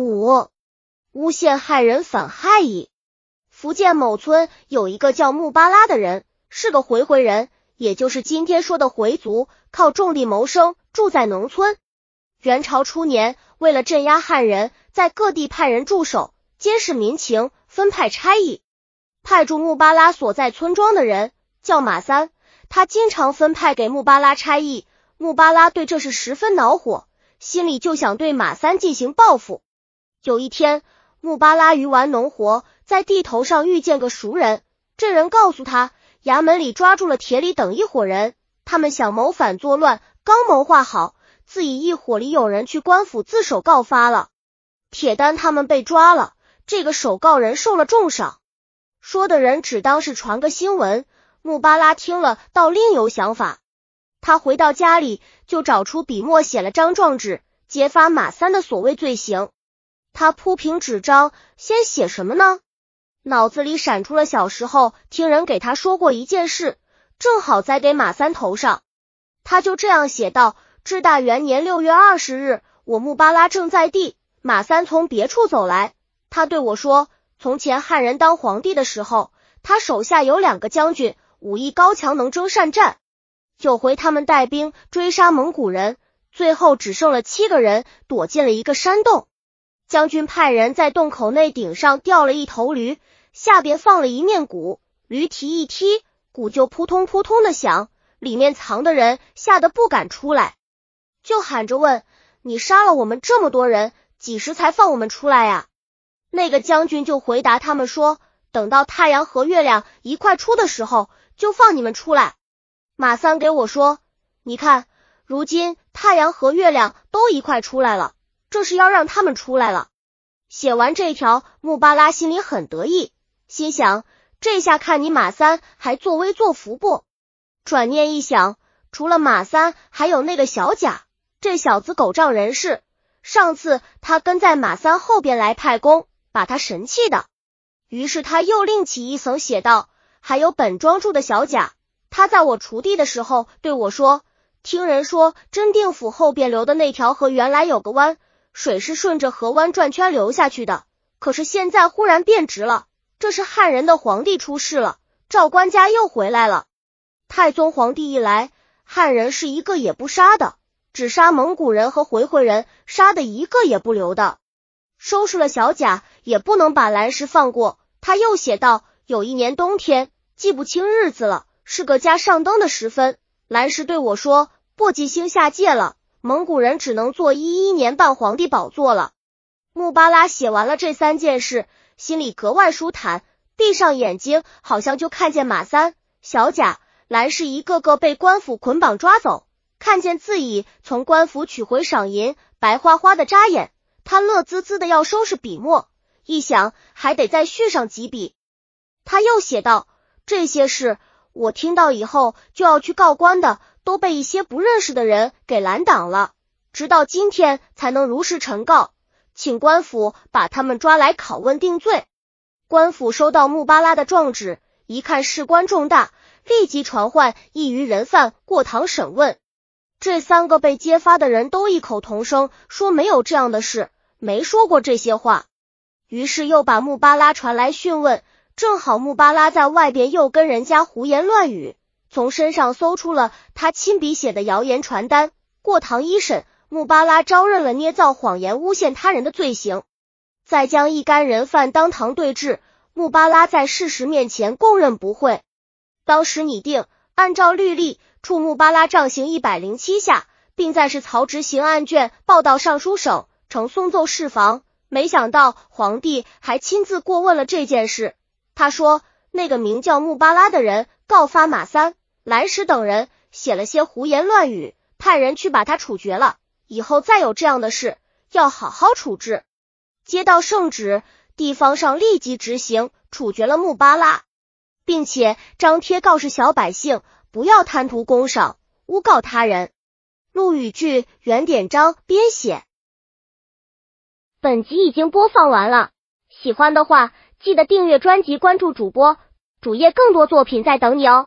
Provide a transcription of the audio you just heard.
五，诬陷汉人反害矣。福建某村有一个叫穆巴拉的人，是个回回人，也就是今天说的回族，靠种地谋生，住在农村。元朝初年，为了镇压汉人，在各地派人驻守，监视民情，分派差役。派驻穆巴拉所在村庄的人叫马三，他经常分派给穆巴拉差役。穆巴拉对这事十分恼火，心里就想对马三进行报复。有一天，穆巴拉鱼完农活，在地头上遇见个熟人，这人告诉他，衙门里抓住了铁里等一伙人，他们想谋反作乱，刚谋划好，自己一伙里有人去官府自首告发了，铁丹他们被抓了，这个首告人受了重赏。说的人只当是传个新闻。穆巴拉听了，倒另有想法。他回到家里，就找出笔墨，写了张状纸，揭发马三的所谓罪行。他铺平纸张，先写什么呢？脑子里闪出了小时候听人给他说过一件事，正好栽给马三头上。他就这样写道：至大元年六月二十日，我木巴拉正在地，马三从别处走来，他对我说：从前汉人当皇帝的时候，他手下有两个将军，武艺高强，能征善战。有回他们带兵追杀蒙古人，最后只剩了七个人，躲进了一个山洞。将军派人在洞口内顶上吊了一头驴，下边放了一面鼓，驴蹄一踢，鼓就扑通扑通的响。里面藏的人吓得不敢出来，就喊着问：“你杀了我们这么多人，几时才放我们出来呀？”那个将军就回答他们说：“等到太阳和月亮一块出的时候，就放你们出来。”马三给我说：“你看，如今太阳和月亮都一块出来了，这是要让他们出来了。”写完这条，穆巴拉心里很得意，心想：这下看你马三还作威作福不？转念一想，除了马三，还有那个小贾，这小子狗仗人势。上次他跟在马三后边来派工，把他神气的。于是他又另起一层，写道：“还有本庄住的小贾。”他在我锄地的时候对我说：“听人说，真定府后边流的那条河原来有个弯，水是顺着河湾转圈流下去的。可是现在忽然变直了，这是汉人的皇帝出事了，赵官家又回来了。太宗皇帝一来，汉人是一个也不杀的，只杀蒙古人和回回人，杀的一个也不留的。收拾了小贾，也不能把蓝石放过。”他又写道：“有一年冬天，记不清日子了。”是个家上灯的时分，蓝石对我说：“簸箕星下界了，蒙古人只能坐一一年半皇帝宝座了。”穆巴拉写完了这三件事，心里格外舒坦，闭上眼睛，好像就看见马三、小贾、蓝氏一个个被官府捆绑抓走，看见自己从官府取回赏银，白花花的扎眼，他乐滋滋的要收拾笔墨，一想还得再续上几笔，他又写道：“这些事。”我听到以后就要去告官的，都被一些不认识的人给拦挡了，直到今天才能如实呈告，请官府把他们抓来拷问定罪。官府收到穆巴拉的状纸，一看事关重大，立即传唤一余人犯过堂审问。这三个被揭发的人都异口同声说没有这样的事，没说过这些话。于是又把穆巴拉传来讯问。正好穆巴拉在外边又跟人家胡言乱语，从身上搜出了他亲笔写的谣言传单。过堂一审，穆巴拉招认了捏造谎言诬陷他人的罪行，再将一干人犯当堂对质。穆巴拉在事实面前供认不讳。当时拟定按照律例处穆巴拉杖刑一百零七下，并在是曹执行案卷报到尚书省，呈送奏事房。没想到皇帝还亲自过问了这件事。他说：“那个名叫穆巴拉的人告发马三、蓝石等人写了些胡言乱语，派人去把他处决了。以后再有这样的事，要好好处置。”接到圣旨，地方上立即执行处决了穆巴拉，并且张贴告示小百姓不要贪图功赏，诬告他人。陆羽句原典章编写。本集已经播放完了，喜欢的话。记得订阅专辑，关注主播，主页更多作品在等你哦。